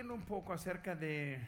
viendo un poco acerca de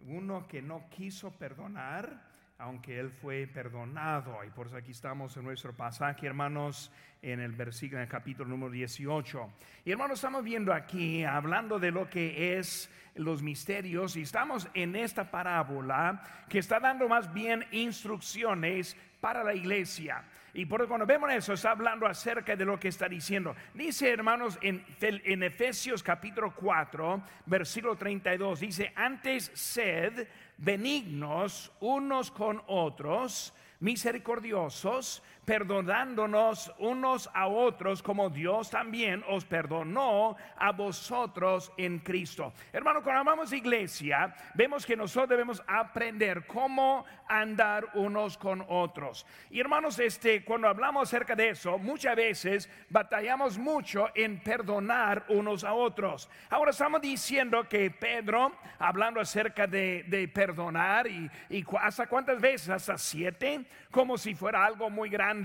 uno que no quiso perdonar, aunque él fue perdonado. Y por eso aquí estamos en nuestro pasaje, hermanos, en el versículo, en el capítulo número 18. Y hermanos, estamos viendo aquí, hablando de lo que es los misterios, y estamos en esta parábola que está dando más bien instrucciones para la iglesia. Y por cuando vemos eso, está hablando acerca de lo que está diciendo. Dice, hermanos, en, en Efesios capítulo 4, versículo 32, dice, antes sed benignos unos con otros, misericordiosos, perdonándonos unos a otros como Dios también os perdonó a vosotros en Cristo. Hermano, cuando amamos iglesia, vemos que nosotros debemos aprender cómo andar unos con otros. Y hermanos, este, cuando hablamos acerca de eso, muchas veces batallamos mucho en perdonar unos a otros. Ahora estamos diciendo que Pedro, hablando acerca de, de perdonar, y, y hasta cuántas veces, hasta siete, como si fuera algo muy grande.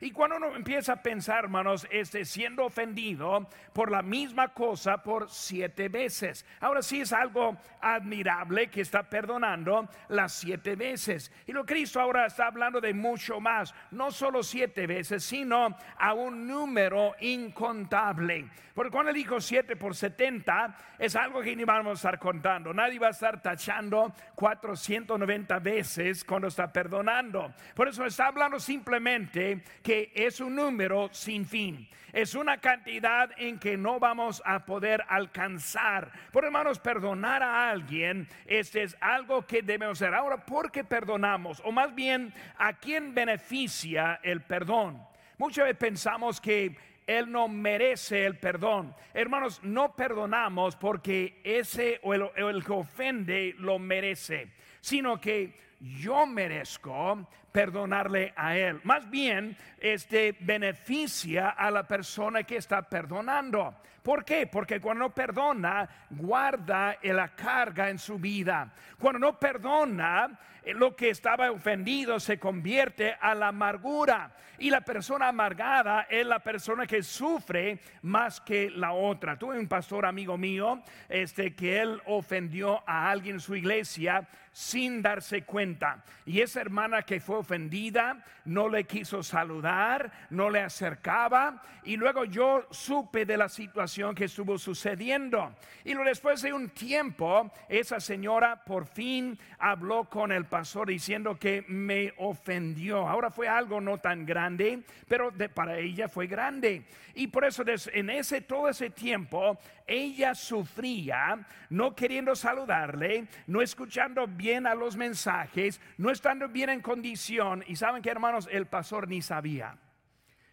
Y cuando uno empieza a pensar, hermanos, este, siendo ofendido por la misma cosa por siete veces. Ahora sí es algo admirable que está perdonando las siete veces. Y lo Cristo ahora está hablando de mucho más, no solo siete veces, sino a un número incontable. Porque cuando él dijo siete por setenta, es algo que ni vamos a estar contando. Nadie va a estar tachando 490 veces cuando está perdonando. Por eso está hablando simplemente que es un número sin fin. Es una cantidad en que no vamos a poder alcanzar. Por hermanos, perdonar a alguien este es algo que debemos hacer. Ahora, ¿por qué perdonamos? O más bien, ¿a quién beneficia el perdón? Muchas veces pensamos que él no merece el perdón. Hermanos, no perdonamos porque ese o el, el, que ofende lo merece, sino que yo merezco perdonarle a él. Más bien, este beneficia a la persona que está perdonando. ¿Por qué? Porque cuando no perdona, guarda la carga en su vida. Cuando no perdona, eh, lo que estaba ofendido se convierte a la amargura. Y la persona amargada es la persona que sufre más que la otra. Tuve un pastor amigo mío, este, que él ofendió a alguien en su iglesia sin darse cuenta. Y esa hermana que fue ofendida no le quiso saludar, no le acercaba. Y luego yo supe de la situación que estuvo sucediendo. Y después de un tiempo, esa señora por fin habló con el pastor diciendo que me ofendió. Ahora fue algo no tan grande, pero para ella fue grande. Y por eso en ese todo ese tiempo ella sufría no queriendo saludarle, no escuchando bien a los mensajes, no estando bien en condición. Y saben que hermanos, el pastor ni sabía.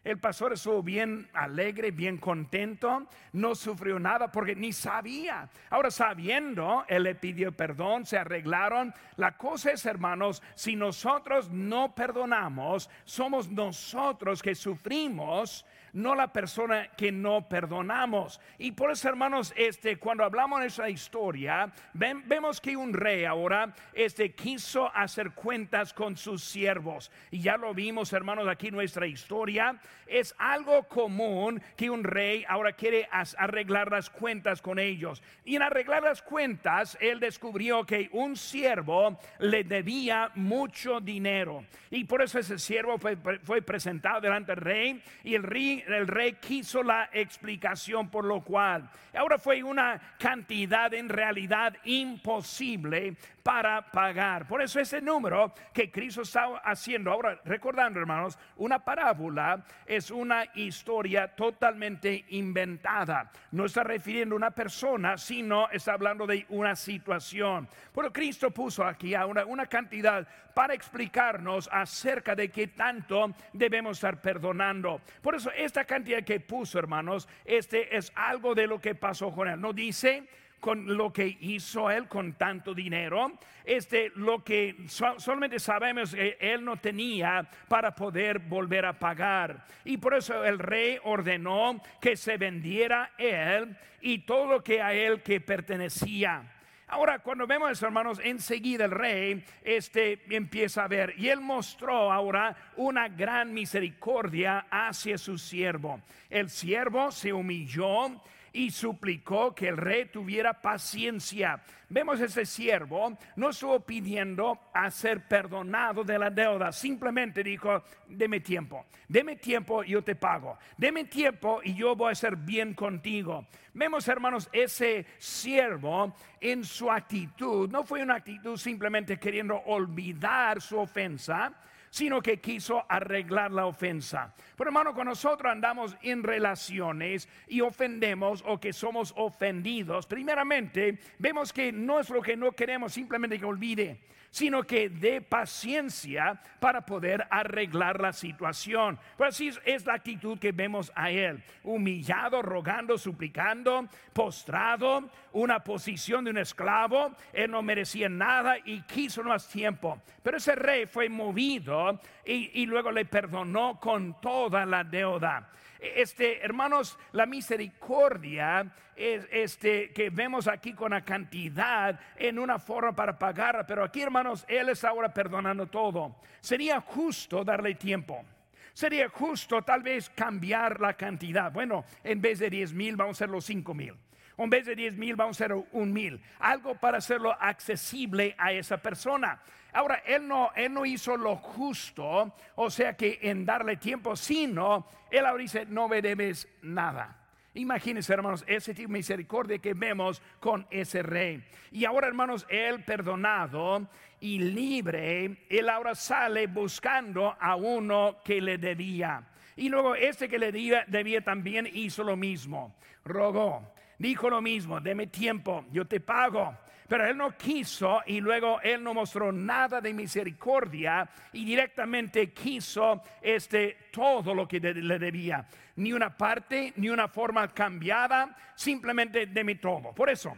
El pastor estuvo bien alegre, bien contento, no sufrió nada porque ni sabía. Ahora sabiendo, él le pidió perdón, se arreglaron. La cosa es, hermanos, si nosotros no perdonamos, somos nosotros que sufrimos no la persona que no perdonamos. Y por eso, hermanos, este, cuando hablamos de esa historia, vemos que un rey ahora este, quiso hacer cuentas con sus siervos. Y ya lo vimos, hermanos, aquí nuestra historia. Es algo común que un rey ahora quiere arreglar las cuentas con ellos. Y en arreglar las cuentas, él descubrió que un siervo le debía mucho dinero. Y por eso ese siervo fue, fue presentado delante del rey. Y el rey el rey quiso la explicación por lo cual ahora fue una cantidad en realidad imposible para pagar. Por eso ese número que Cristo está haciendo, ahora recordando hermanos, una parábola es una historia totalmente inventada. No está refiriendo a una persona, sino está hablando de una situación. Pero Cristo puso aquí una, una cantidad para explicarnos acerca de qué tanto debemos estar perdonando. Por eso esta cantidad que puso, hermanos, este es algo de lo que pasó con él. No dice con lo que hizo él con tanto dinero. Este, lo que solamente sabemos que él no tenía para poder volver a pagar. Y por eso el rey ordenó que se vendiera él y todo lo que a él que pertenecía. Ahora, cuando vemos eso, hermanos, enseguida el rey este, empieza a ver y él mostró ahora una gran misericordia hacia su siervo. El siervo se humilló y suplicó que el rey tuviera paciencia. Vemos ese siervo, no estuvo pidiendo a ser perdonado de la deuda, simplemente dijo, deme tiempo, deme tiempo, yo te pago, deme tiempo y yo voy a ser bien contigo. Vemos, hermanos, ese siervo en su actitud, no fue una actitud simplemente queriendo olvidar su ofensa, sino que quiso arreglar la ofensa. Pero hermano, cuando nosotros andamos en relaciones y ofendemos o que somos ofendidos, primeramente vemos que no es lo que no queremos simplemente que olvide sino que dé paciencia para poder arreglar la situación. Pues así es la actitud que vemos a él, humillado, rogando, suplicando, postrado, una posición de un esclavo, él no merecía nada y quiso más tiempo. Pero ese rey fue movido y, y luego le perdonó con toda la deuda. Este, hermanos, la misericordia es este que vemos aquí con la cantidad en una forma para pagar, pero aquí, hermanos, él está ahora perdonando todo. Sería justo darle tiempo. Sería justo tal vez cambiar la cantidad. Bueno, en vez de 10 mil vamos a hacer los 5 mil. En vez de 10 mil vamos a hacer un mil. Algo para hacerlo accesible a esa persona. Ahora, él no, él no hizo lo justo, o sea que en darle tiempo, sino él ahora dice, no me debes nada. Imagínense, hermanos, ese tipo de misericordia que vemos con ese rey. Y ahora, hermanos, él perdonado y libre, él ahora sale buscando a uno que le debía. Y luego este que le debía, debía también hizo lo mismo. Rogó, dijo lo mismo, deme tiempo, yo te pago. Pero él no quiso y luego él no mostró nada de misericordia y directamente quiso este todo lo que le debía. Ni una parte, ni una forma cambiada, simplemente de mi todo. Por eso,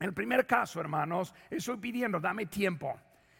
el primer caso, hermanos, estoy pidiendo, dame tiempo.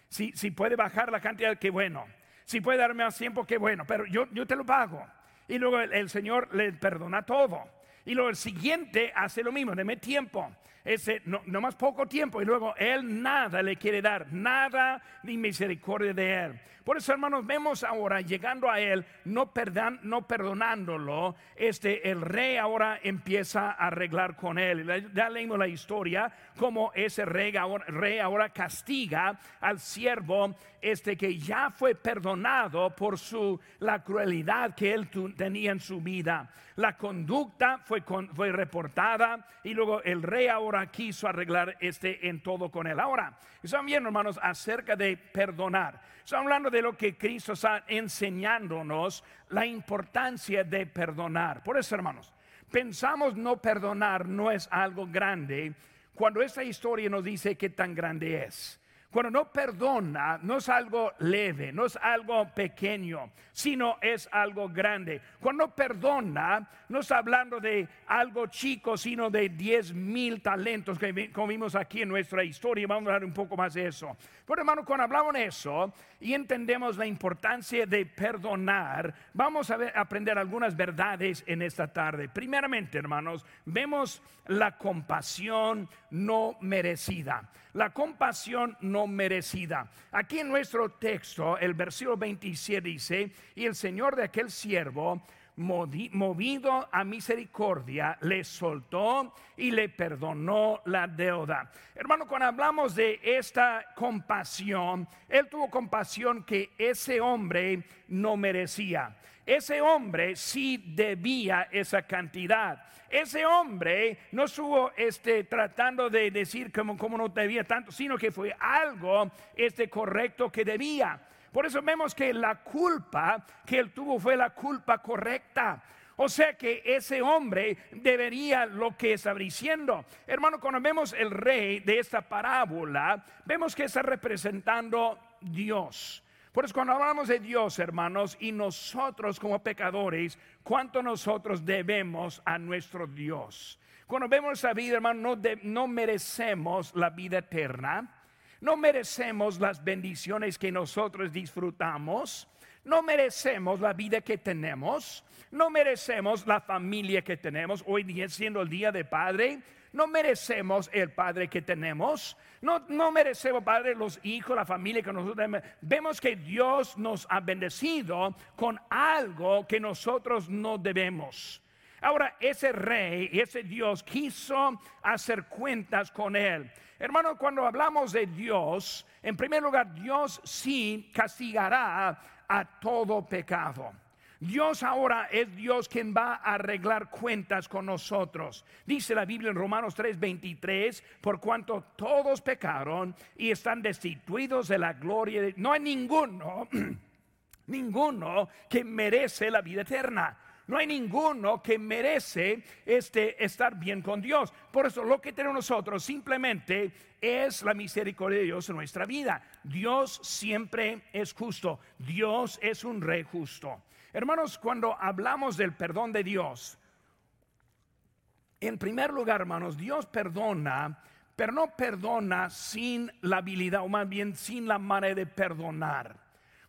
Si, si puede bajar la cantidad, qué bueno. Si puede darme más tiempo, qué bueno. Pero yo, yo te lo pago. Y luego el Señor le perdona todo. Y luego el siguiente hace lo mismo, deme tiempo ese no, más poco tiempo y luego Él nada le quiere dar, nada ni misericordia de Él. Por eso, hermanos, vemos ahora llegando a Él, no, perdan, no perdonándolo, este, el rey ahora empieza a arreglar con Él. Ya leímos la historia, como ese rey ahora, rey ahora castiga al siervo este que ya fue perdonado por su, la crueldad que él tenía en su vida. La conducta fue, fue reportada y luego el rey ahora quiso arreglar este en todo con él. Ahora, están viendo, hermanos, acerca de perdonar. Estamos hablando de lo que Cristo está enseñándonos, la importancia de perdonar. Por eso, hermanos, pensamos no perdonar no es algo grande, cuando esta historia nos dice qué tan grande es. Cuando no perdona, no es algo leve, no es algo pequeño, sino es algo grande. Cuando perdona, no está hablando de algo chico, sino de 10 mil talentos que vimos aquí en nuestra historia. Vamos a hablar un poco más de eso. Pero hermano, cuando hablamos de eso y entendemos la importancia de perdonar, vamos a aprender algunas verdades en esta tarde. Primeramente, hermanos, vemos la compasión no merecida. La compasión no merecida. Aquí en nuestro texto, el versículo 27 dice, y el Señor de aquel siervo, movido a misericordia, le soltó y le perdonó la deuda. Hermano, cuando hablamos de esta compasión, él tuvo compasión que ese hombre no merecía. Ese hombre sí debía esa cantidad. Ese hombre no estuvo este, tratando de decir como, como no debía tanto, sino que fue algo este, correcto que debía. Por eso vemos que la culpa que él tuvo fue la culpa correcta. O sea que ese hombre debería lo que está diciendo. Hermano, cuando vemos el rey de esta parábola, vemos que está representando Dios. Por eso cuando hablamos de Dios, hermanos, y nosotros como pecadores, ¿cuánto nosotros debemos a nuestro Dios? Cuando vemos esa vida, hermano, no, no merecemos la vida eterna, no merecemos las bendiciones que nosotros disfrutamos, no merecemos la vida que tenemos, no merecemos la familia que tenemos, hoy día siendo el día de Padre, no merecemos el Padre que tenemos, no, no merecemos, Padre, los hijos, la familia que nosotros tenemos. Vemos que Dios nos ha bendecido con algo que nosotros no debemos. Ahora, ese rey, ese Dios quiso hacer cuentas con él. Hermano, cuando hablamos de Dios, en primer lugar, Dios sí castigará a todo pecado. Dios ahora es Dios quien va a arreglar cuentas con nosotros. Dice la Biblia en Romanos 3:23, por cuanto todos pecaron y están destituidos de la gloria de... No hay ninguno, ninguno que merece la vida eterna. No hay ninguno que merece este, estar bien con Dios. Por eso lo que tenemos nosotros simplemente es la misericordia de Dios en nuestra vida. Dios siempre es justo. Dios es un rey justo. Hermanos, cuando hablamos del perdón de Dios, en primer lugar, hermanos, Dios perdona, pero no perdona sin la habilidad, o más bien sin la manera de perdonar.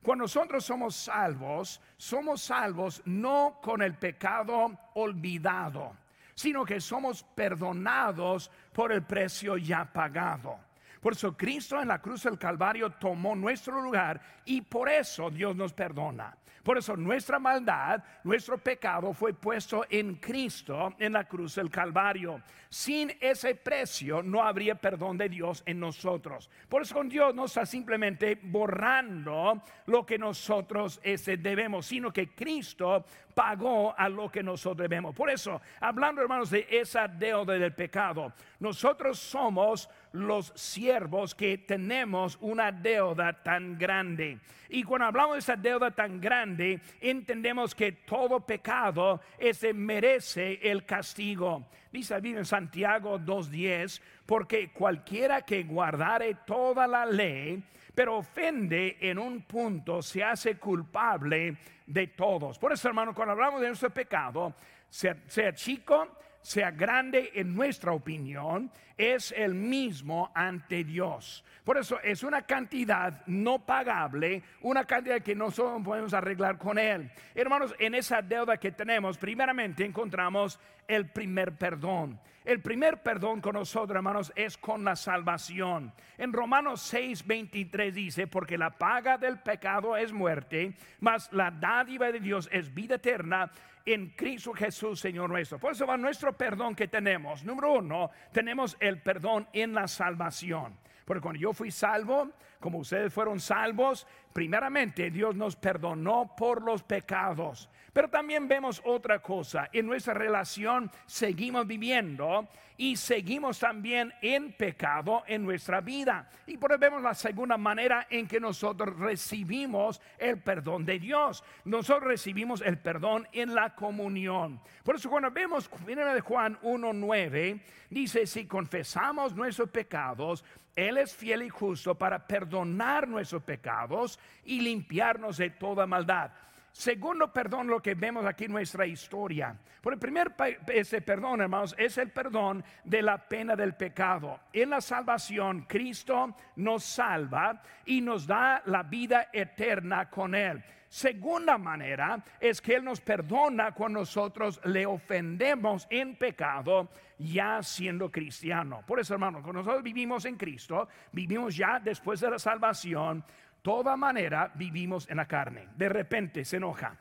Cuando nosotros somos salvos, somos salvos no con el pecado olvidado, sino que somos perdonados por el precio ya pagado. Por eso Cristo en la cruz del Calvario tomó nuestro lugar y por eso Dios nos perdona. Por eso nuestra maldad, nuestro pecado fue puesto en Cristo en la cruz del Calvario. Sin ese precio no habría perdón de Dios en nosotros. Por eso con Dios no está simplemente borrando lo que nosotros ese debemos, sino que Cristo pagó a lo que nosotros debemos. Por eso, hablando hermanos de esa deuda del pecado, nosotros somos los siervos que tenemos una deuda tan grande. Y cuando hablamos de esa deuda tan grande, entendemos que todo pecado ese merece el castigo. Dice la Biblia en Santiago 2.10, porque cualquiera que guardare toda la ley, pero ofende en un punto, se hace culpable de todos. Por eso, hermano, cuando hablamos de nuestro pecado, sea, sea chico, sea grande en nuestra opinión, es el mismo ante Dios. Por eso es una cantidad no pagable, una cantidad que no solo podemos arreglar con Él. Hermanos, en esa deuda que tenemos, primeramente encontramos el primer perdón. El primer perdón con nosotros, hermanos, es con la salvación. En Romanos 6, 23 dice, porque la paga del pecado es muerte, mas la dádiva de Dios es vida eterna en Cristo Jesús, Señor nuestro. Por eso va nuestro perdón que tenemos. Número uno, tenemos el perdón en la salvación. Porque cuando yo fui salvo, como ustedes fueron salvos, primeramente Dios nos perdonó por los pecados. Pero también vemos otra cosa. En nuestra relación seguimos viviendo y seguimos también en pecado en nuestra vida. Y por eso vemos la segunda manera en que nosotros recibimos el perdón de Dios. Nosotros recibimos el perdón en la comunión. Por eso cuando vemos de Juan 1.9, dice, si confesamos nuestros pecados, Él es fiel y justo para perdonar nuestros pecados y limpiarnos de toda maldad. Segundo perdón, lo que vemos aquí en nuestra historia. Por el primer ese perdón, hermanos, es el perdón de la pena del pecado. En la salvación, Cristo nos salva y nos da la vida eterna con Él. Segunda manera es que Él nos perdona cuando nosotros le ofendemos en pecado, ya siendo cristiano. Por eso, hermanos, cuando nosotros vivimos en Cristo, vivimos ya después de la salvación toda manera vivimos en la carne. De repente se enoja.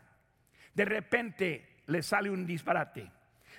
De repente le sale un disparate.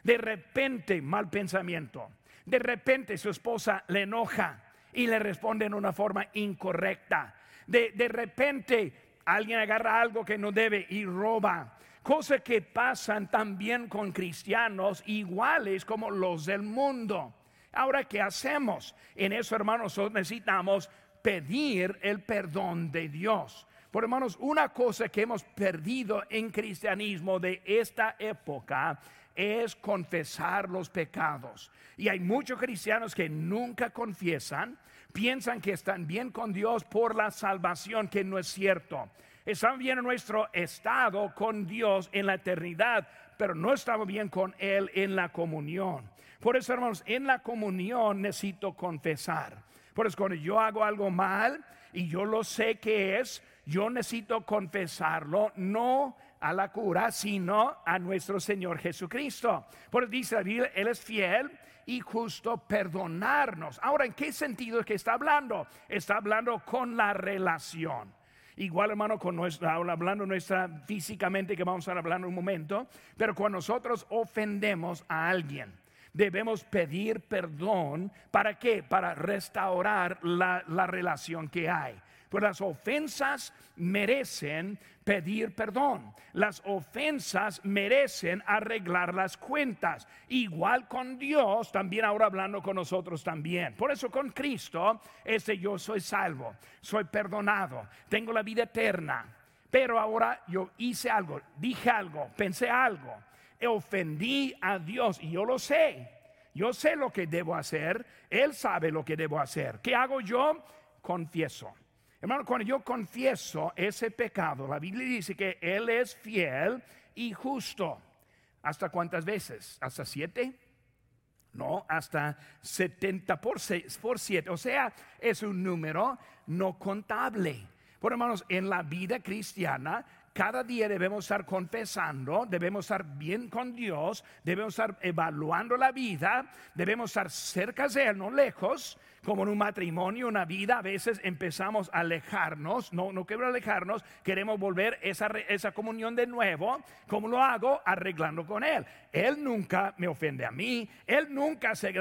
De repente mal pensamiento. De repente su esposa le enoja y le responde en una forma incorrecta. De, de repente alguien agarra algo que no debe y roba. Cosas que pasan también con cristianos iguales como los del mundo. Ahora, ¿qué hacemos? En eso, hermanos, necesitamos pedir el perdón de Dios. Por hermanos, una cosa que hemos perdido en cristianismo de esta época es confesar los pecados. Y hay muchos cristianos que nunca confiesan, piensan que están bien con Dios por la salvación, que no es cierto. Estamos bien en nuestro estado con Dios en la eternidad, pero no estamos bien con Él en la comunión. Por eso, hermanos, en la comunión necesito confesar. Por eso cuando yo hago algo mal y yo lo sé que es, yo necesito confesarlo, no a la cura, sino a nuestro Señor Jesucristo. Por eso dice Biblia, Él es fiel y justo perdonarnos. Ahora, ¿en qué sentido es que está hablando? Está hablando con la relación. Igual, hermano, con nuestra, hablando nuestra físicamente, que vamos a hablar en un momento, pero cuando nosotros ofendemos a alguien, debemos pedir perdón. ¿Para qué? Para restaurar la, la relación que hay. Pues las ofensas merecen pedir perdón. Las ofensas merecen arreglar las cuentas. Igual con Dios, también ahora hablando con nosotros también. Por eso con Cristo, ese yo soy salvo, soy perdonado, tengo la vida eterna. Pero ahora yo hice algo, dije algo, pensé algo, ofendí a Dios y yo lo sé. Yo sé lo que debo hacer, Él sabe lo que debo hacer. ¿Qué hago yo? Confieso. Hermano, cuando yo confieso ese pecado, la Biblia dice que Él es fiel y justo. ¿Hasta cuántas veces? ¿Hasta siete? No, hasta 70 por, por siete. O sea, es un número no contable. Por hermanos, en la vida cristiana, cada día debemos estar confesando, debemos estar bien con Dios, debemos estar evaluando la vida, debemos estar cerca de Él, no lejos, como en un matrimonio, una vida, a veces empezamos a alejarnos, no, no quiero alejarnos, queremos volver esa, esa comunión de nuevo. ¿Cómo lo hago? Arreglando con Él. Él nunca me ofende a mí, Él nunca hace,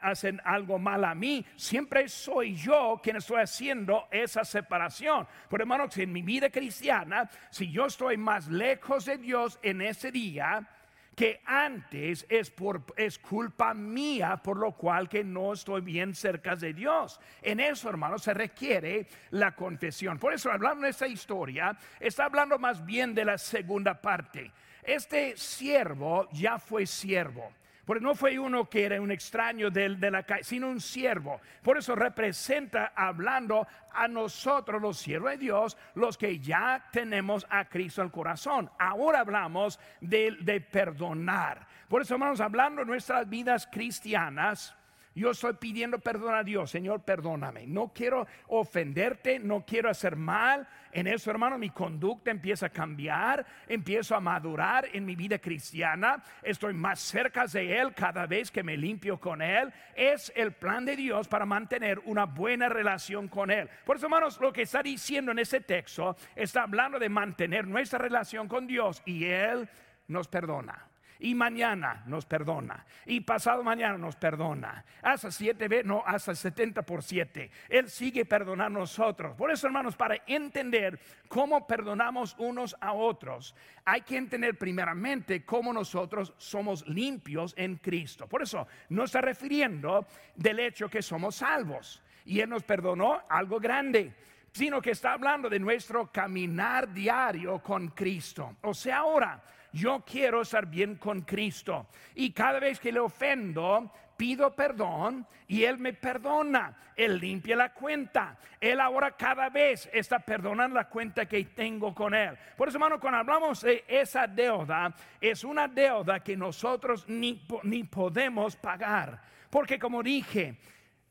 hace algo mal a mí, siempre soy yo quien estoy haciendo esa separación. Por hermanos, en mi vida cristiana, si yo estoy más lejos de Dios en ese día, que antes es, por, es culpa mía por lo cual que no estoy bien cerca de Dios. En eso, hermanos, se requiere la confesión. Por eso, hablando de esta historia, está hablando más bien de la segunda parte. Este siervo ya fue siervo. Porque no fue uno que era un extraño de, la calle, sino un siervo. Por eso representa hablando a nosotros, los siervos de Dios, los que ya tenemos a Cristo en el corazón. Ahora hablamos de, de perdonar. Por eso, hermanos, hablando de nuestras vidas cristianas, yo estoy pidiendo perdón a Dios, Señor, perdóname. No quiero ofenderte, no quiero hacer mal. En eso, hermano, mi conducta empieza a cambiar, empiezo a madurar en mi vida cristiana. Estoy más cerca de Él cada vez que me limpio con Él. Es el plan de Dios para mantener una buena relación con Él. Por eso, hermanos, lo que está diciendo en ese texto está hablando de mantener nuestra relación con Dios y Él nos perdona y mañana nos perdona y pasado mañana nos perdona. Hasta siete veces, no, hasta 70 por siete. Él sigue perdonando a nosotros. Por eso, hermanos, para entender cómo perdonamos unos a otros, hay que entender primeramente cómo nosotros somos limpios en Cristo. Por eso, no está refiriendo del hecho que somos salvos y Él nos perdonó algo grande sino que está hablando de nuestro caminar diario con Cristo. O sea, ahora yo quiero estar bien con Cristo. Y cada vez que le ofendo, pido perdón y Él me perdona. Él limpia la cuenta. Él ahora cada vez está perdonando la cuenta que tengo con Él. Por eso, hermano, cuando hablamos de esa deuda, es una deuda que nosotros ni, ni podemos pagar. Porque como dije,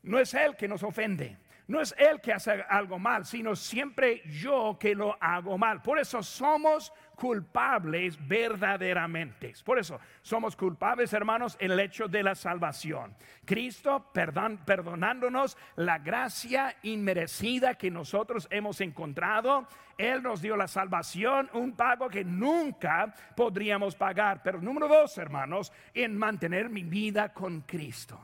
no es Él que nos ofende. No es Él que hace algo mal, sino siempre yo que lo hago mal. Por eso somos culpables verdaderamente. Por eso somos culpables, hermanos, en el hecho de la salvación. Cristo perdonándonos la gracia inmerecida que nosotros hemos encontrado. Él nos dio la salvación, un pago que nunca podríamos pagar. Pero número dos, hermanos, en mantener mi vida con Cristo.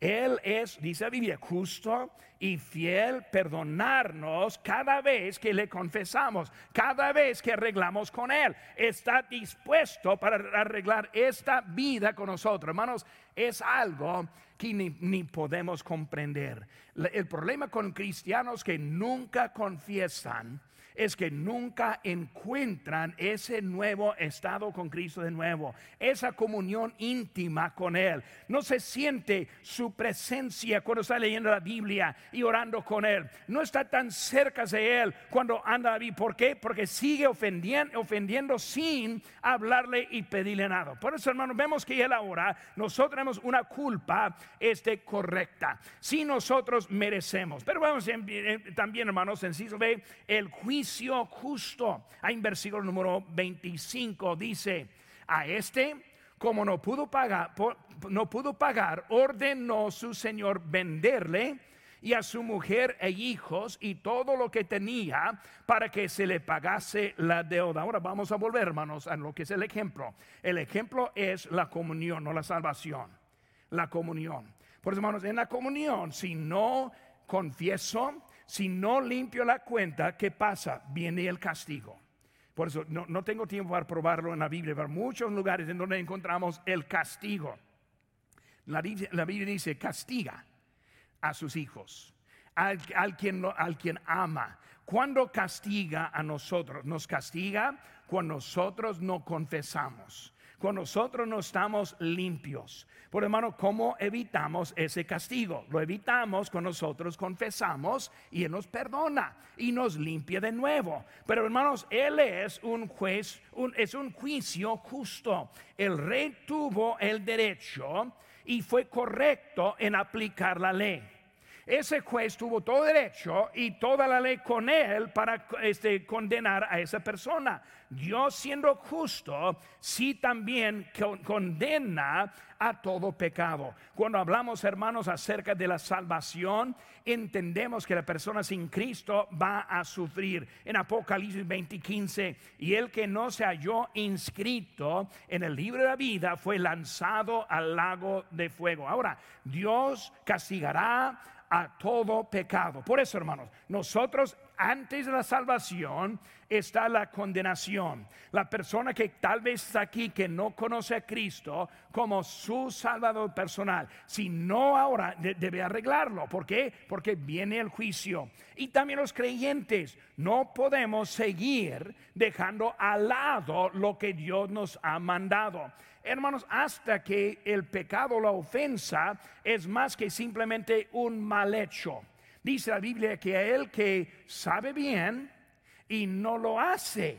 Él es, dice la Biblia, justo y fiel perdonarnos cada vez que le confesamos, cada vez que arreglamos con Él. Está dispuesto para arreglar esta vida con nosotros. Hermanos, es algo que ni, ni podemos comprender. El problema con cristianos que nunca confiesan es que nunca encuentran ese nuevo estado con Cristo de nuevo, esa comunión íntima con Él. No se siente su presencia cuando está leyendo la Biblia y orando con Él. No está tan cerca de Él cuando anda a ¿Por qué? Porque sigue ofendiendo, ofendiendo sin hablarle y pedirle nada. Por eso, hermanos, vemos que Él ahora, nosotros tenemos una culpa este, correcta. Si nosotros merecemos. Pero vamos también, hermanos, en ve el juicio justo. Ahí en versículo número 25 dice, a este, como no pudo pagar, no pudo pagar, ordenó su señor venderle y a su mujer e hijos y todo lo que tenía para que se le pagase la deuda. Ahora vamos a volver, hermanos, a lo que es el ejemplo. El ejemplo es la comunión, no la salvación. La comunión. Por eso, hermanos, en la comunión, si no confieso, si no limpio la cuenta, ¿qué pasa? Viene el castigo. Por eso no, tengo tiempo para probarlo en la Biblia, pero muchos lugares en donde encontramos el castigo. La, Biblia dice, castiga a sus hijos, al, quien, al quien ama. Cuando castiga a nosotros? Nos castiga cuando nosotros no confesamos cuando nosotros no estamos limpios. Por hermano, ¿cómo evitamos ese castigo? Lo evitamos cuando nosotros confesamos y Él nos perdona y nos limpia de nuevo. Pero hermanos, Él es un juez, es un juicio justo. El rey tuvo el derecho y fue correcto en aplicar la ley ese juez tuvo todo derecho y toda la ley con él para este, condenar a esa persona. Dios siendo justo, sí también condena a todo pecado. Cuando hablamos, hermanos, acerca de la salvación, entendemos que la persona sin Cristo va a sufrir. En Apocalipsis 20:15, y el que no se halló inscrito en el libro de la vida fue lanzado al lago de fuego. Ahora, Dios castigará a todo pecado. Por eso, hermanos, nosotros antes de la salvación está la condenación. La persona que tal vez está aquí que no conoce a Cristo como su salvador personal, si no ahora debe arreglarlo. ¿Por qué? Porque viene el juicio. Y también los creyentes no podemos seguir dejando al lado lo que Dios nos ha mandado. Hermanos, hasta que el pecado, la ofensa, es más que simplemente un mal hecho. Dice la Biblia que a él que sabe bien y no lo hace,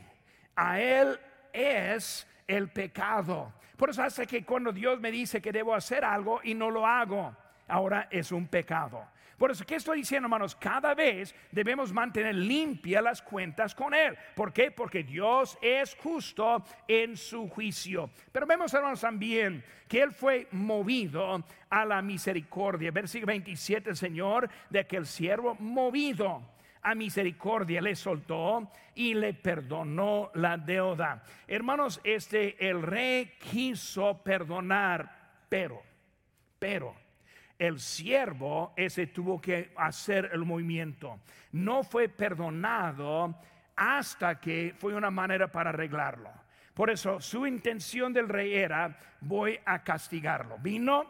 a él es el pecado. Por eso hace que cuando Dios me dice que debo hacer algo y no lo hago, ahora es un pecado. Por eso, ¿qué estoy diciendo, hermanos? Cada vez debemos mantener limpias las cuentas con Él. ¿Por qué? Porque Dios es justo en su juicio. Pero vemos, hermanos, también que Él fue movido a la misericordia. Versículo 27, Señor, de que el siervo movido a misericordia le soltó y le perdonó la deuda. Hermanos, este el rey quiso perdonar, pero, pero el siervo ese tuvo que hacer el movimiento. No fue perdonado hasta que fue una manera para arreglarlo. Por eso su intención del rey era, voy a castigarlo. Vino,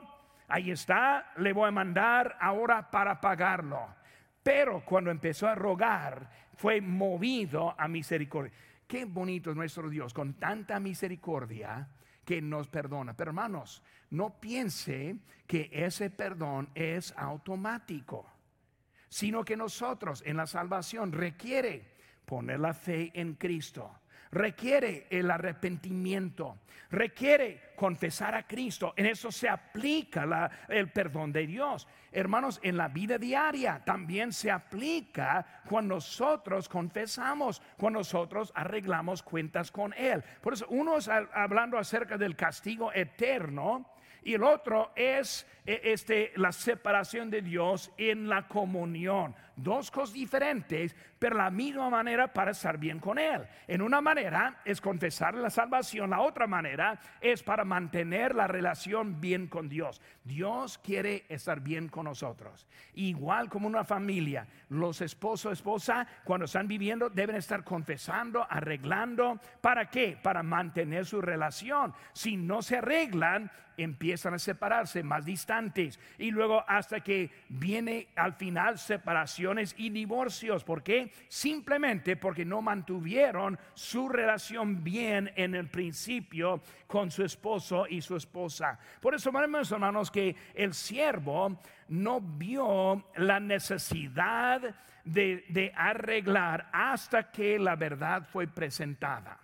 ahí está, le voy a mandar ahora para pagarlo. Pero cuando empezó a rogar, fue movido a misericordia. Qué bonito es nuestro Dios, con tanta misericordia que nos perdona. Pero hermanos, no piense que ese perdón es automático, sino que nosotros en la salvación requiere poner la fe en Cristo requiere el arrepentimiento, requiere confesar a Cristo. En eso se aplica el perdón de Dios. Hermanos, en la vida diaria también se aplica cuando nosotros confesamos, cuando nosotros arreglamos cuentas con Él. Por eso uno es hablando acerca del castigo eterno y el otro es eh, este, la separación de Dios en la comunión. Dos cosas diferentes, pero la misma manera para estar bien con Él. En una manera es confesar la salvación, la otra manera es para mantener la relación bien con Dios. Dios quiere estar bien con nosotros. Igual como una familia, los esposos, esposa, cuando están viviendo, deben estar confesando, arreglando. ¿Para qué? Para mantener su relación. Si no se arreglan, empiezan a separarse más distantes y luego hasta que viene al final y divorcios. ¿Por qué? Simplemente porque no mantuvieron su relación bien en el principio con su esposo y su esposa. Por eso, hermanos, que el siervo no vio la necesidad de, arreglar hasta que la verdad fue presentada.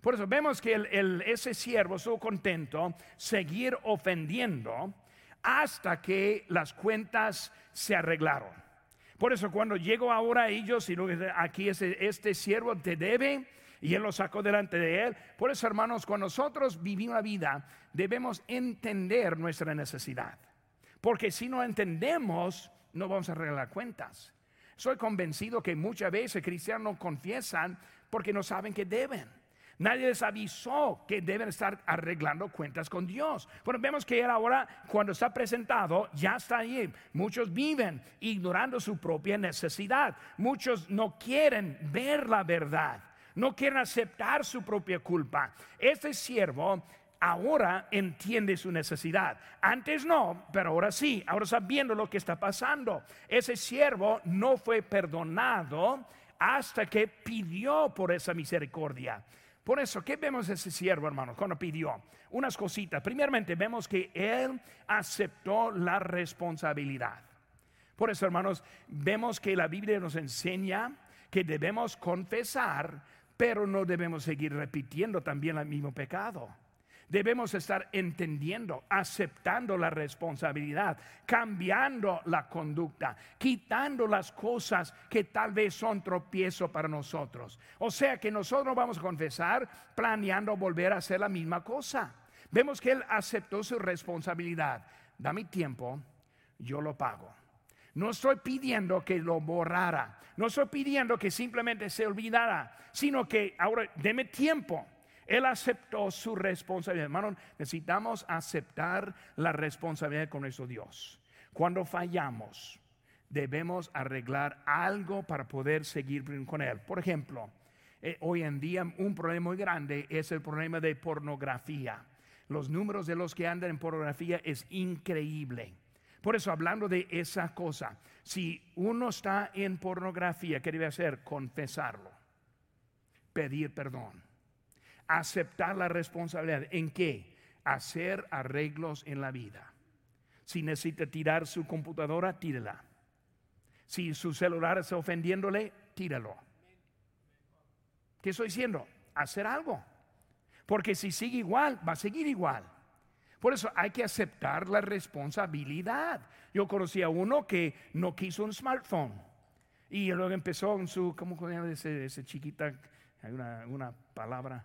Por eso vemos que ese siervo estuvo contento seguir ofendiendo hasta que las cuentas se arreglaron. Por eso cuando llegó ahora ellos y aquí este, este siervo te debe y él lo sacó delante de él. Por eso hermanos, cuando nosotros vivimos la vida debemos entender nuestra necesidad. Porque si no entendemos, no vamos a arreglar cuentas. Soy convencido que muchas veces cristianos confiesan porque no saben que deben. Nadie les avisó que deben estar arreglando cuentas con Dios. Bueno, vemos que él ahora, cuando está presentado, ya está ahí. Muchos viven ignorando su propia necesidad. Muchos no quieren ver la verdad. No quieren aceptar su propia culpa. Este siervo ahora entiende su necesidad. Antes no, pero ahora sí, ahora sabiendo lo que está pasando. Ese siervo no fue perdonado hasta que pidió por esa misericordia. Por eso, ¿qué vemos de ese siervo, hermano, cuando pidió? Unas cositas. Primeramente, vemos que él aceptó la responsabilidad. Por eso, hermanos, vemos que la Biblia nos enseña que debemos confesar, pero no debemos seguir repitiendo también el mismo pecado. Debemos estar entendiendo, aceptando la responsabilidad, cambiando la conducta, quitando las cosas que tal vez son tropiezo para nosotros. O sea que nosotros vamos a confesar planeando volver a hacer la misma cosa. Vemos que él aceptó su responsabilidad. Da mi tiempo, yo lo pago. No estoy pidiendo que lo borrara, no estoy pidiendo que simplemente se olvidara, sino que ahora deme tiempo él aceptó su responsabilidad. Hermano, necesitamos aceptar la responsabilidad con nuestro Dios. Cuando fallamos, debemos arreglar algo para poder seguir con Él. Por ejemplo, eh, hoy en día un problema muy grande es el problema de pornografía. Los números de los que andan en pornografía es increíble. Por eso, hablando de esa cosa, si uno está en pornografía, ¿qué debe hacer? Confesarlo, pedir perdón aceptar la responsabilidad. ¿En qué? Hacer arreglos en la vida. Si necesita tirar su computadora, tírela. Si su celular está ofendiéndole, tíralo. ¿Qué estoy diciendo? Hacer algo. Porque si sigue igual, va a seguir igual. Por eso hay que aceptar la responsabilidad. Yo conocí a uno que no quiso un smartphone. Y luego empezó en su, ¿cómo se llama ese, ese chiquita? Hay una, una palabra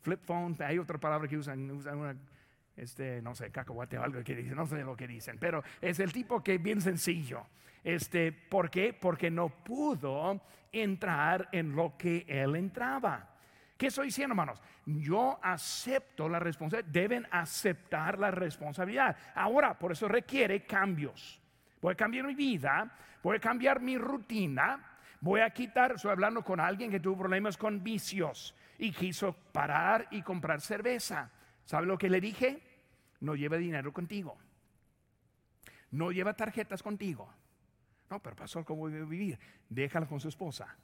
flip phone, hay otra palabra que usan, usan una, este, no sé, cacahuate o algo que dicen, no sé lo que dicen, pero es el tipo que es bien sencillo. Este, ¿Por qué? Porque no pudo entrar en lo que él entraba. ¿Qué estoy diciendo, hermanos? Yo acepto la responsabilidad, deben aceptar la responsabilidad. Ahora, por eso requiere cambios. Voy a cambiar mi vida, voy a cambiar mi rutina, voy a quitar, estoy hablando con alguien que tuvo problemas con vicios y quiso parar y comprar cerveza. ¿Sabe lo que le dije? No lleva dinero contigo. No lleva tarjetas contigo. No, pero pasó ¿cómo voy a vivir? Déjala con su esposa.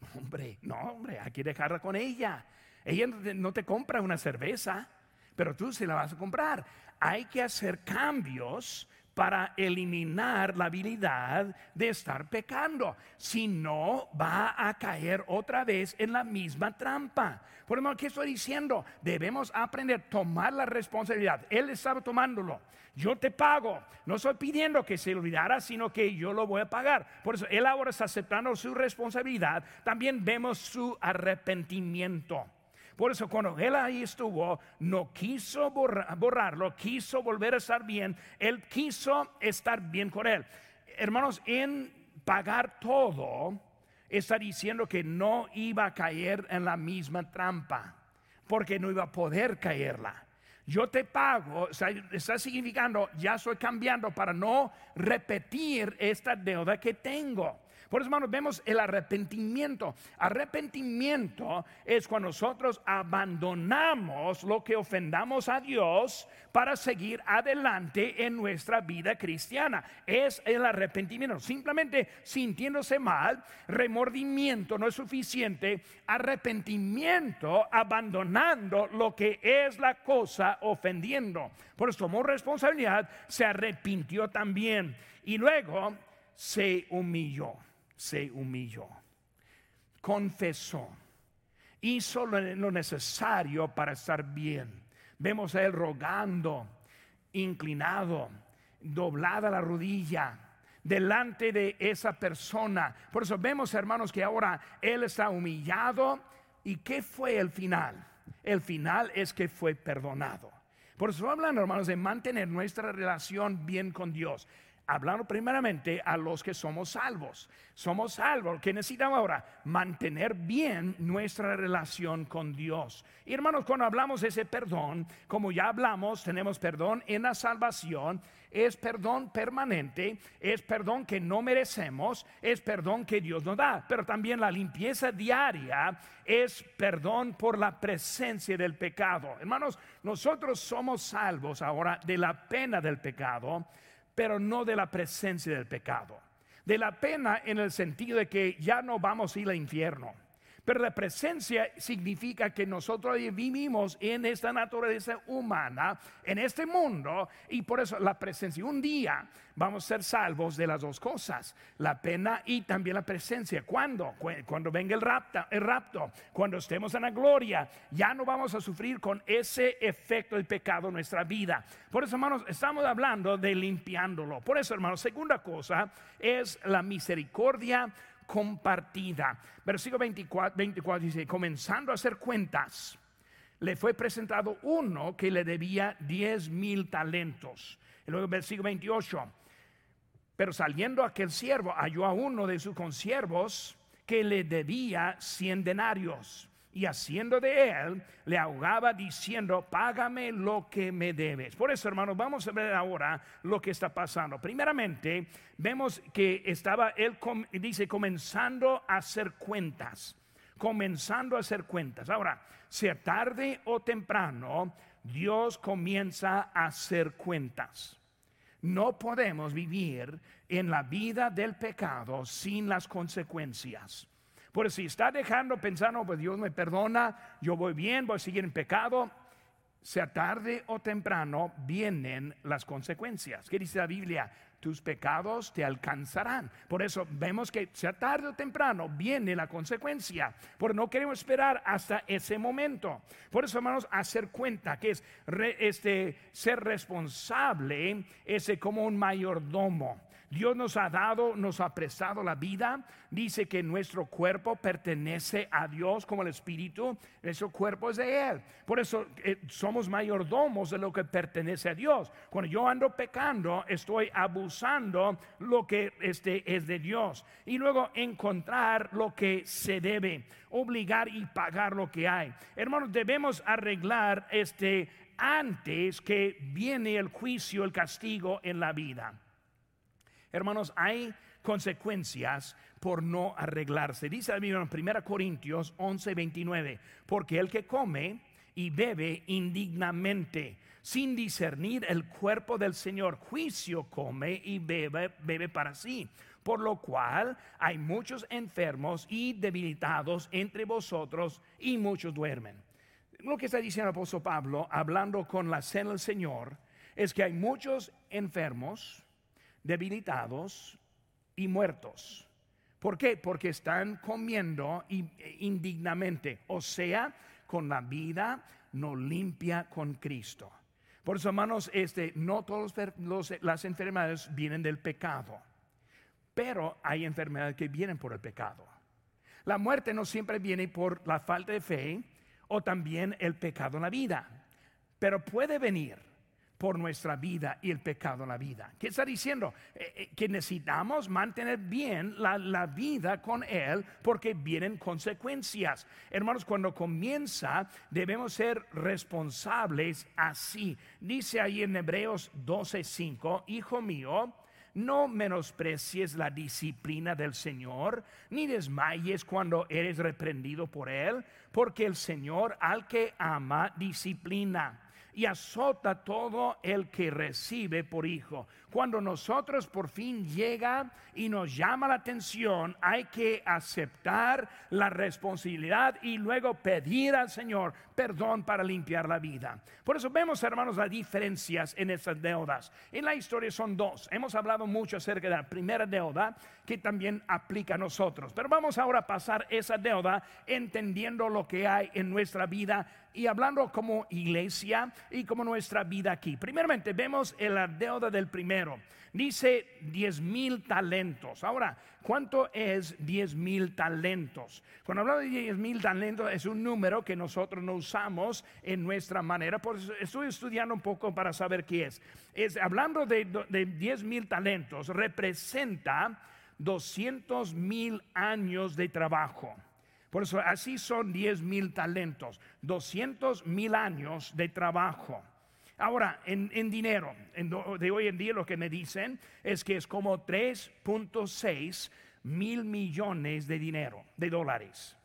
Hombre, no, hombre, hay que dejarla con ella. Ella no te compra una cerveza, pero tú se la vas a comprar. Hay que hacer cambios para eliminar la habilidad de estar pecando. Si no, va a caer otra vez en la misma trampa. Por lo ¿qué estoy diciendo? Debemos aprender a tomar la responsabilidad. Él estaba tomándolo. Yo te pago. No estoy pidiendo que se olvidara, sino que yo lo voy a pagar. Por eso, él ahora está aceptando su responsabilidad. También vemos su arrepentimiento. Por eso cuando él ahí estuvo, no quiso borrarlo, quiso volver a estar bien, él quiso estar bien con él. Hermanos, en pagar todo, está diciendo que no iba a caer en la misma trampa, porque no iba a poder caerla. Yo te pago, está significando, ya estoy cambiando para no repetir esta deuda que tengo. Por eso, hermanos, vemos el arrepentimiento. Arrepentimiento es cuando nosotros abandonamos lo que ofendamos a Dios para seguir adelante en nuestra vida cristiana. Es el arrepentimiento. Simplemente sintiéndose mal, remordimiento no es suficiente. Arrepentimiento abandonando lo que es la cosa ofendiendo. Por eso tomó responsabilidad, se arrepintió también y luego se humilló se humilló, confesó, hizo lo necesario para estar bien. Vemos a él rogando, inclinado, doblada la rodilla delante de esa persona. Por eso vemos, hermanos, que ahora él está humillado. ¿Y qué fue el final? El final es que fue perdonado. Por eso hablando, hermanos, de mantener nuestra relación bien con Dios. Hablando primeramente a los que somos salvos. Somos salvos, que necesitamos ahora mantener bien nuestra relación con Dios. Y hermanos, cuando hablamos de ese perdón, como ya hablamos, tenemos perdón en la salvación, es perdón permanente, es perdón que no merecemos, es perdón que Dios nos da, pero también la limpieza diaria es perdón por la presencia del pecado. Hermanos, nosotros somos salvos ahora de la pena del pecado pero no de la presencia del pecado. De la pena en el sentido de que ya no vamos a ir al infierno. Pero la presencia significa que nosotros vivimos en esta naturaleza humana, en este mundo, y por eso la presencia. Un día vamos a ser salvos de las dos cosas, la pena y también la presencia. ¿Cuándo? Cuando venga el rapto, el rapto, cuando estemos en la gloria, ya no vamos a sufrir con ese efecto del pecado en nuestra vida. Por eso, hermanos, estamos hablando de limpiándolo. Por eso, hermanos, segunda cosa es la misericordia compartida. Versículo 24, 24 dice, comenzando a hacer cuentas, le fue presentado uno que le debía 10 mil talentos. Y luego versículo 28, pero saliendo aquel siervo halló a uno de sus consiervos que le debía 100 denarios y haciendo de él, le ahogaba diciendo, págame lo que me debes. Por eso, hermanos, vamos a ver ahora lo que está pasando. Primeramente, vemos que estaba él, dice, comenzando a hacer cuentas, comenzando a hacer cuentas. Ahora, sea tarde o temprano, Dios comienza a hacer cuentas. No podemos vivir en la vida del pecado sin las consecuencias. Por si está dejando pensando, pues Dios me perdona, yo voy bien, voy a seguir en pecado, sea tarde o temprano vienen las consecuencias. ¿Qué dice la Biblia? Tus pecados te alcanzarán. Por eso vemos que sea tarde o temprano viene la consecuencia. Porque no queremos esperar hasta ese momento. Por eso, hermanos, hacer cuenta que es este, ser responsable, ese como un mayordomo. Dios nos ha dado, nos ha prestado la vida. Dice que nuestro cuerpo pertenece a Dios como el Espíritu. Nuestro cuerpo es de Él. Por eso eh, somos mayordomos de lo que pertenece a Dios. Cuando yo ando pecando, estoy abusando lo que este, es de Dios. Y luego encontrar lo que se debe, obligar y pagar lo que hay. Hermanos, debemos arreglar este antes que viene el juicio, el castigo en la vida. Hermanos, hay consecuencias por no arreglarse. Dice la Biblia en 1 Corintios 11, 29, porque el que come y bebe indignamente, sin discernir el cuerpo del Señor, juicio come y bebe, bebe para sí. Por lo cual hay muchos enfermos y debilitados entre vosotros y muchos duermen. Lo que está diciendo el apóstol Pablo, hablando con la cena del Señor, es que hay muchos enfermos, debilitados y muertos. ¿Por qué? Porque están comiendo indignamente, o sea, con la vida no limpia con Cristo. Por eso, hermanos, este, no todas las enfermedades vienen del pecado, pero hay enfermedades que vienen por el pecado. La muerte no siempre viene por la falta de fe o también el pecado en la vida, pero puede venir por nuestra vida y el pecado la vida. ¿Qué está diciendo? Eh, eh, que necesitamos mantener bien la, la, vida con Él porque vienen consecuencias. Hermanos, cuando comienza debemos ser responsables así. Dice ahí en Hebreos 12:5, Hijo mío, no menosprecies la disciplina del Señor, ni desmayes cuando eres reprendido por Él, porque el Señor al que ama disciplina y azota todo el que recibe por hijo. Cuando nosotros por fin llega y nos llama la atención, hay que aceptar la responsabilidad y luego pedir al Señor perdón para limpiar la vida. Por eso vemos, hermanos, las diferencias en estas deudas. En la historia son dos. Hemos hablado mucho acerca de la primera deuda que también aplica a nosotros. Pero vamos ahora a pasar esa deuda entendiendo lo que hay en nuestra vida y hablando como iglesia y como nuestra vida aquí. Primeramente vemos la deuda del primero. Dice 10 mil talentos. Ahora, ¿cuánto es 10 mil talentos? Cuando hablamos de 10 mil talentos es un número que nosotros no usamos en nuestra manera. Por eso estoy estudiando un poco para saber qué es. es hablando de, de 10 mil talentos, representa 200 mil años de trabajo. Por eso así son 10 mil talentos, 200 mil años de trabajo. Ahora, en, dinero, de hoy en día lo que me dicen es que es como 3.6 mil millones de dinero, de dólares.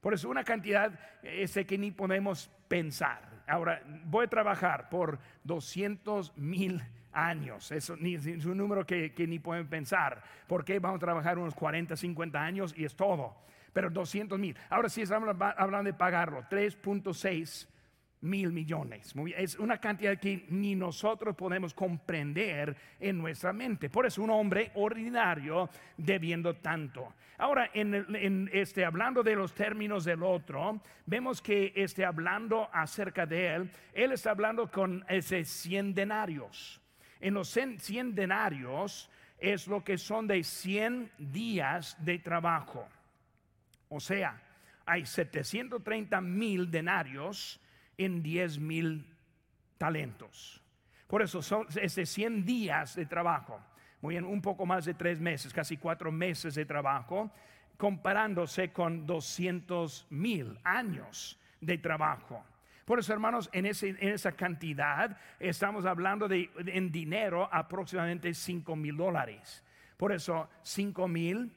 Por eso una cantidad ese que ni podemos pensar. Ahora, voy a trabajar por 200 mil años. Eso es un número que, que ni pueden pensar. ¿Por qué vamos a trabajar unos 40, 50 años y es todo? Pero 200 mil. Ahora sí estamos hablando de pagarlo, 3.6 mil millones. Es una cantidad que ni nosotros podemos comprender en nuestra mente. Por eso un hombre ordinario debiendo tanto. Ahora, en, este, hablando de los términos del otro, vemos que este, hablando acerca de él, él está hablando con ese 100 denarios. En los 100 denarios es lo que son de 100 días de trabajo. O sea, hay 730 mil denarios en 10 mil talentos. Por eso son ese 100 días de trabajo, muy bien, un poco más de tres meses, casi cuatro meses de trabajo, comparándose con 200 mil años de trabajo. Por eso, hermanos, en, esa cantidad estamos hablando de en dinero aproximadamente 5 mil dólares. Por eso, 5 mil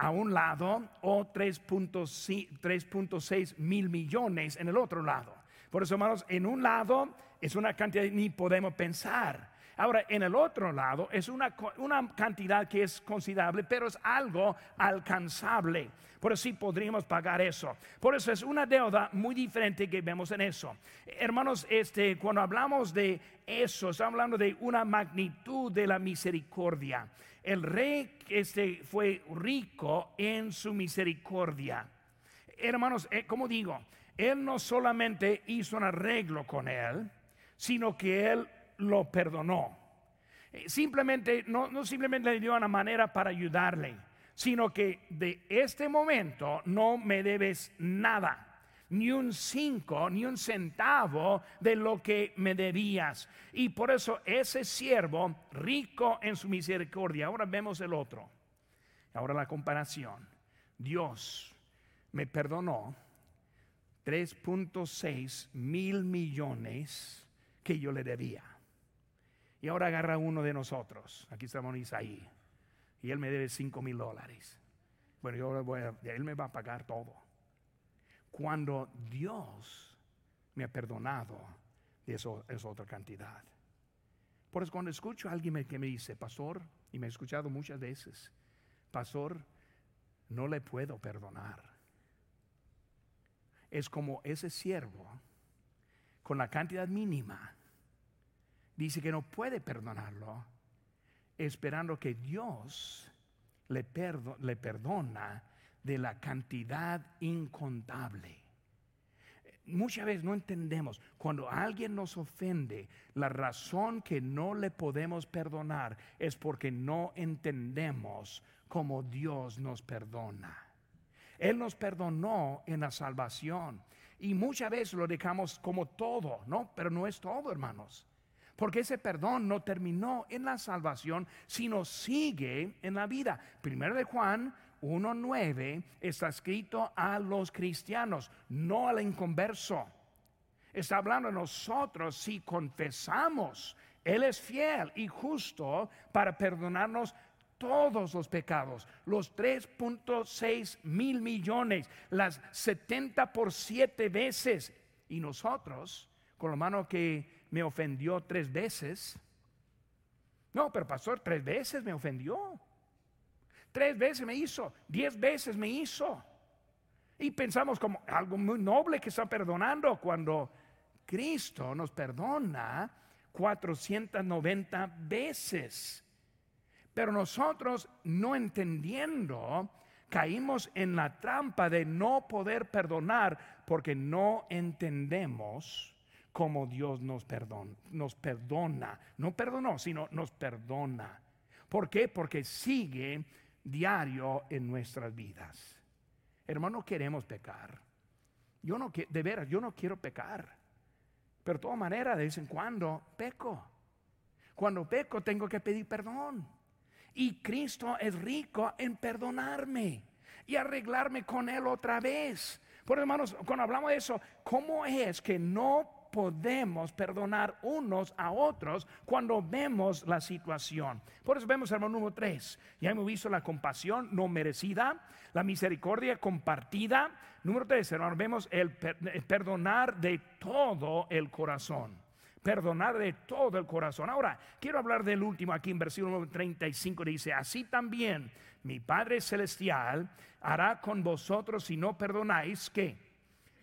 a un lado o 3.6 mil millones en el otro lado. Por eso, hermanos, en un lado es una cantidad que ni podemos pensar. Ahora, en el otro lado es una, una cantidad que es considerable, pero es algo alcanzable. Por eso sí podríamos pagar eso. Por eso es una deuda muy diferente que vemos en eso. Hermanos, este, cuando hablamos de eso, estamos hablando de una magnitud de la misericordia. El rey este, fue rico en su misericordia. Hermanos, eh, como digo, él no solamente hizo un arreglo con él, sino que él lo perdonó. Eh, simplemente, no, no simplemente le dio una manera para ayudarle, sino que de este momento no me debes nada ni un cinco, ni un centavo de lo que me debías. Y por eso ese siervo, rico en su misericordia, ahora vemos el otro. Ahora la comparación. Dios me perdonó 3.6 mil millones que yo le debía. Y ahora agarra uno de nosotros. Aquí estamos en Isaí. Y él me debe 5 mil dólares. Bueno, yo voy a, él me va a pagar todo. Cuando Dios me ha perdonado, eso es otra cantidad. Por eso cuando escucho a alguien que me dice, pastor, y me he escuchado muchas veces, pastor, no le puedo perdonar. Es como ese siervo, con la cantidad mínima, dice que no puede perdonarlo, esperando que Dios le, le perdona de la cantidad incontable. Muchas veces no entendemos, cuando alguien nos ofende, la razón que no le podemos perdonar es porque no entendemos cómo Dios nos perdona. Él nos perdonó en la salvación y muchas veces lo dejamos como todo, ¿no? Pero no es todo, hermanos. Porque ese perdón no terminó en la salvación, sino sigue en la vida. Primero de Juan 1.9 está escrito a los cristianos, no al inconverso. Está hablando a nosotros si confesamos. Él es fiel y justo para perdonarnos todos los pecados, los 3.6 mil millones, las 70 por 7 veces. Y nosotros, con la mano que me ofendió tres veces, no, pero pastor, tres veces me ofendió. Tres veces me hizo, diez veces me hizo. Y pensamos como algo muy noble que está perdonando cuando Cristo nos perdona 490 veces. Pero nosotros no entendiendo caímos en la trampa de no poder perdonar porque no entendemos cómo Dios nos perdona, nos perdona, no perdonó, sino nos perdona. ¿Por qué? Porque sigue diario en nuestras vidas. Hermano, queremos pecar. Yo no de veras, yo no quiero pecar. Pero de todas maneras, de vez en cuando peco. Cuando peco tengo que pedir perdón. Y Cristo es rico en perdonarme y arreglarme con Él otra vez. Por hermanos, cuando hablamos de eso, ¿cómo es que no podemos perdonar unos a otros cuando vemos la situación. Por eso vemos, hermano número 3, ya hemos visto la compasión no merecida, la misericordia compartida. Número 3, hermano, vemos el, perdonar de todo el corazón. Perdonar de todo el corazón. Ahora, quiero hablar del último aquí en versículo 35. Dice, así también mi Padre Celestial hará con vosotros si no perdonáis que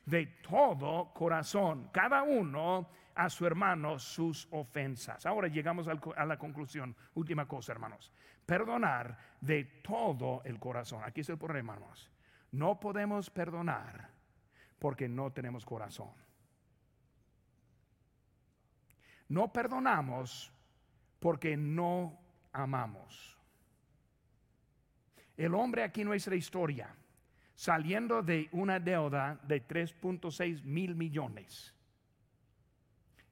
de todo corazón, cada uno a su hermano sus ofensas. Ahora llegamos a la conclusión. Última cosa, hermanos. Perdonar de todo el corazón. Aquí es el problema, hermanos. No podemos perdonar porque no tenemos corazón. No perdonamos porque no amamos. El hombre aquí en nuestra historia saliendo de una deuda de 3.6 mil millones.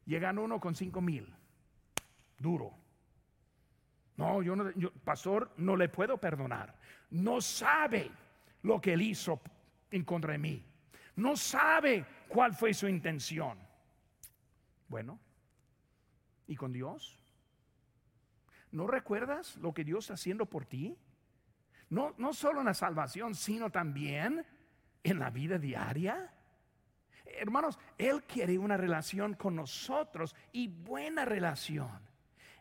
Llegan uno con 5 mil. Duro. No, yo no, pastor, no le puedo perdonar. No sabe lo que él hizo en contra de mí. No sabe cuál fue su intención. Bueno, ¿y con Dios? ¿No recuerdas lo que Dios está haciendo por ti? No, no solo en la salvación, sino también en la vida diaria. Hermanos, Él quiere una relación con nosotros y buena relación.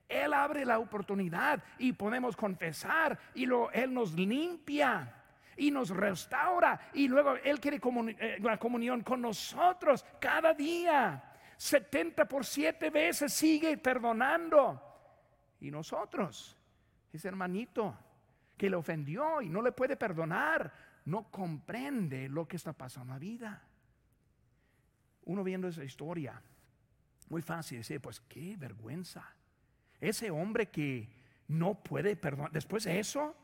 Él abre la oportunidad y podemos confesar y luego Él nos limpia y nos restaura y luego Él quiere eh, la comunión con nosotros cada día. 70 por 7 veces sigue perdonando. Y nosotros, ese hermanito, que le ofendió y no le puede perdonar, no comprende lo que está pasando en la vida. Uno viendo esa historia, muy fácil decir, pues qué vergüenza. Ese hombre que no puede perdonar, después de eso,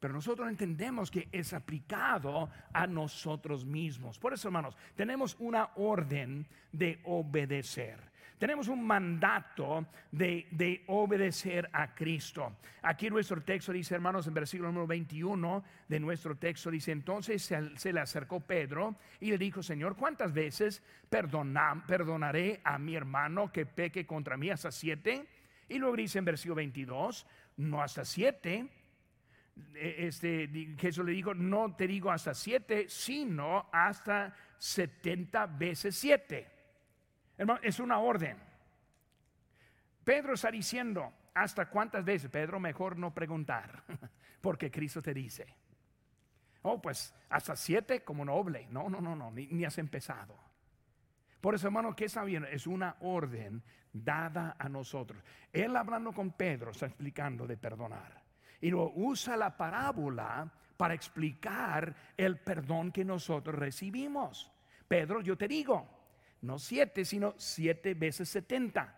pero nosotros entendemos que es aplicado a nosotros mismos. Por eso, hermanos, tenemos una orden de obedecer. Tenemos un mandato de, obedecer a Cristo. Aquí nuestro texto dice, hermanos, en versículo número 21 de nuestro texto, dice, entonces se, le acercó Pedro y le dijo, Señor, ¿cuántas veces perdonaré a mi hermano que peque contra mí? ¿Hasta siete? Y luego dice en versículo 22, no hasta siete. E, este, Jesús le dijo, no te digo hasta siete, sino hasta setenta veces siete es una orden. Pedro está diciendo, ¿hasta cuántas veces? Pedro, mejor no preguntar, porque Cristo te dice. Oh, pues hasta siete como noble. No, no, no, no, ni, has empezado. Por eso, hermano, ¿qué está bien? Es una orden dada a nosotros. Él hablando con Pedro está explicando de perdonar. Y lo usa la parábola para explicar el perdón que nosotros recibimos. Pedro, yo te digo, no siete, sino siete veces setenta.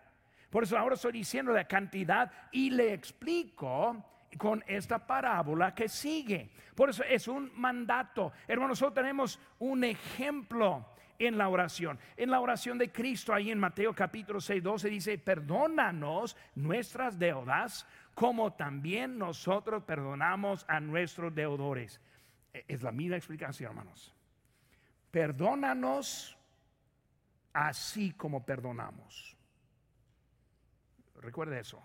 Por eso ahora estoy diciendo la cantidad y le explico con esta parábola que sigue. Por eso es un mandato. Hermanos, nosotros tenemos un ejemplo en la oración. En la oración de Cristo, ahí en Mateo capítulo 6, 12 dice, perdónanos nuestras deudas como también nosotros perdonamos a nuestros deudores. E, es la misma explicación, hermanos. Perdónanos así como perdonamos. Recuerde eso.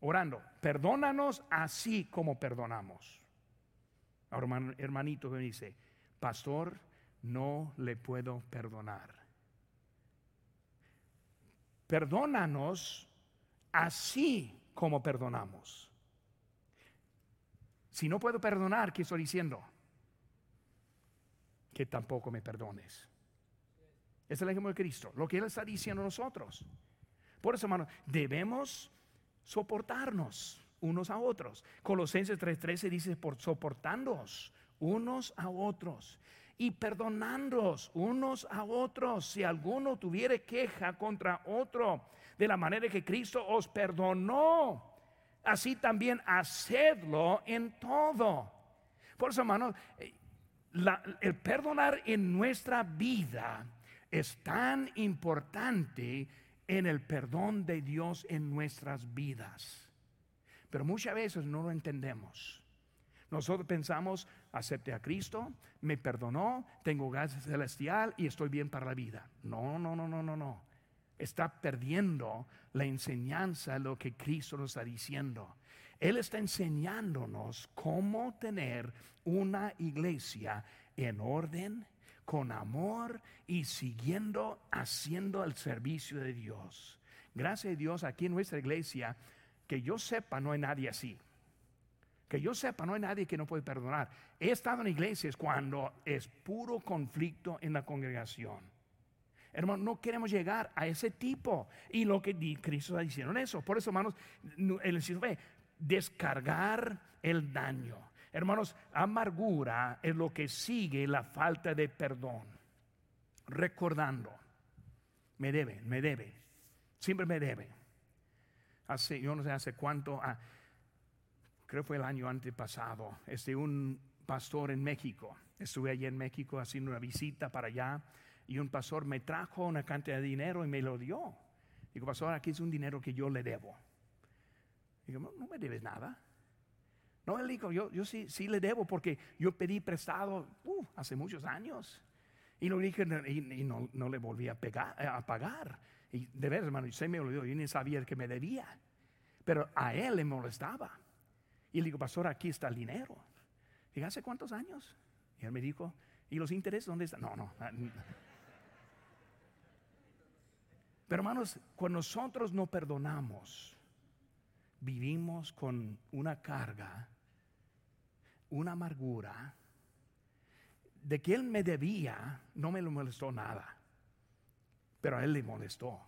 Orando, perdónanos así como perdonamos. Hermanito me dice, pastor, no le puedo perdonar. Perdónanos así como perdonamos. Si no puedo perdonar, ¿qué estoy diciendo? Que tampoco me perdones. Es el ejemplo de Cristo, lo que Él está diciendo a nosotros. Por eso, hermano, debemos soportarnos. unos a otros. Colosenses 3:13 dice, por soportándoos unos a otros y perdonándoos unos a otros si alguno tuviere queja contra otro, de la manera que Cristo os perdonó, así también hacedlo en todo. Por eso, hermano, eh, el perdonar en nuestra vida es tan importante en el perdón de Dios en nuestras vidas. Pero muchas veces no lo entendemos. Nosotros pensamos, acepté a Cristo, me perdonó, tengo gas celestial y estoy bien para la vida. No, no, no, no, no, no. Está perdiendo la enseñanza de lo que Cristo nos está diciendo. Él está enseñándonos cómo tener una iglesia en orden, con amor y siguiendo haciendo el servicio de Dios. Gracias a Dios, aquí en nuestra iglesia, que yo sepa, no hay nadie así. Que yo sepa, no hay nadie que no puede perdonar. He estado en iglesias cuando es puro conflicto en la congregación. Hermanos, no queremos llegar a ese tipo. Y lo que Cristo está diciendo en eso. Por eso, hermanos, el descargar el daño. Hermanos, amargura es lo que sigue la falta de perdón. Recordando, me debe, me debe, siempre me debe. Hace, yo no sé hace cuánto, ah, creo fue el año antepasado, este, un pastor en México. Estuve allí en México haciendo una visita para allá y un pastor me trajo una cantidad de dinero y me lo dio. Digo, pastor, aquí es un dinero que yo le debo. Digo, no me debes nada. No, él dijo, yo, yo sí, sí le debo porque yo pedí prestado uh, hace muchos años. Y lo dije y, no, no, le volví a, pegar, a pagar. Y de veras, hermano, se me olvidó, yo ni sabía que me debía. Pero a él le molestaba. Y le digo, pastor, aquí está el dinero. Y ¿hace cuántos años? Y él me dijo, ¿y los intereses dónde están? No, no. Ah, Pero hermanos, cuando nosotros no perdonamos, vivimos con una carga una amargura de que él me debía, no me lo molestó nada, pero a él le molestó.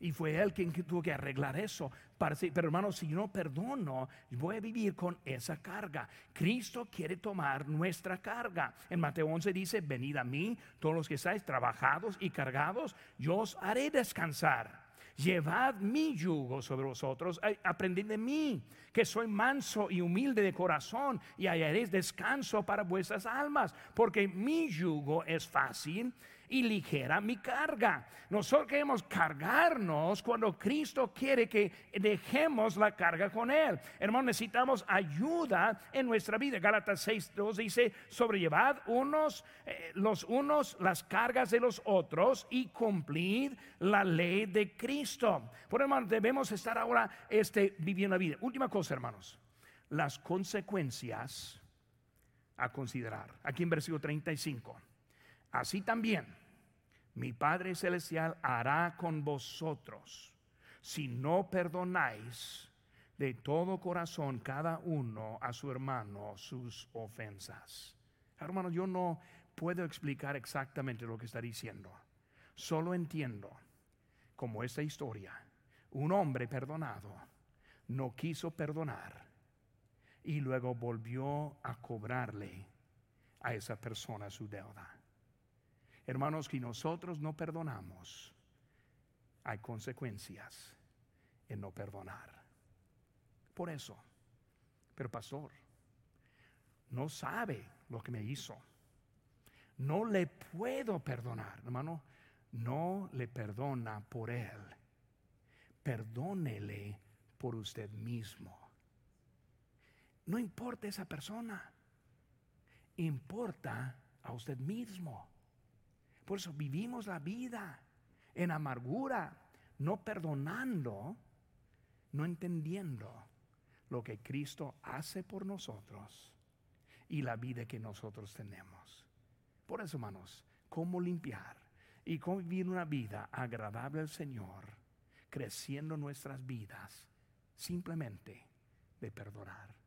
Y fue él quien tuvo que arreglar eso. Para, pero hermano, si no perdono, voy a vivir con esa carga. Cristo quiere tomar nuestra carga. En Mateo 11 dice, venid a mí, todos los que estáis trabajados y cargados, yo os haré descansar. Llevad mi yugo sobre vosotros, aprended de mí, que soy manso y humilde de corazón, y hallaréis descanso para vuestras almas, porque mi yugo es fácil y ligera mi carga. Nosotros queremos cargarnos cuando Cristo quiere que dejemos la carga con Él. Hermanos, necesitamos ayuda en nuestra vida. Gálatas 6.2 dice, sobrellevad unos, eh, los unos las cargas de los otros y cumplid la ley de Cristo. Por hermanos, debemos estar ahora este, viviendo la vida. Última cosa, hermanos, las consecuencias a considerar. Aquí en versículo 35. Así también mi Padre Celestial hará con vosotros si no perdonáis de todo corazón cada uno a su hermano sus ofensas. Hermano, yo no puedo explicar exactamente lo que está diciendo. Solo entiendo como esta historia, un hombre perdonado no quiso perdonar y luego volvió a cobrarle a esa persona su deuda. Hermanos, que nosotros no perdonamos, hay consecuencias en no perdonar. Por eso, pero pastor, no sabe lo que me hizo. No le puedo perdonar, hermano. No le perdona por él. Perdónele por usted mismo. No importa esa persona. Importa a usted mismo. Por eso vivimos la vida en amargura, no perdonando, no entendiendo lo que Cristo hace por nosotros y la vida que nosotros tenemos. Por eso, hermanos, cómo limpiar y cómo vivir una vida agradable al Señor, creciendo nuestras vidas simplemente de perdonar.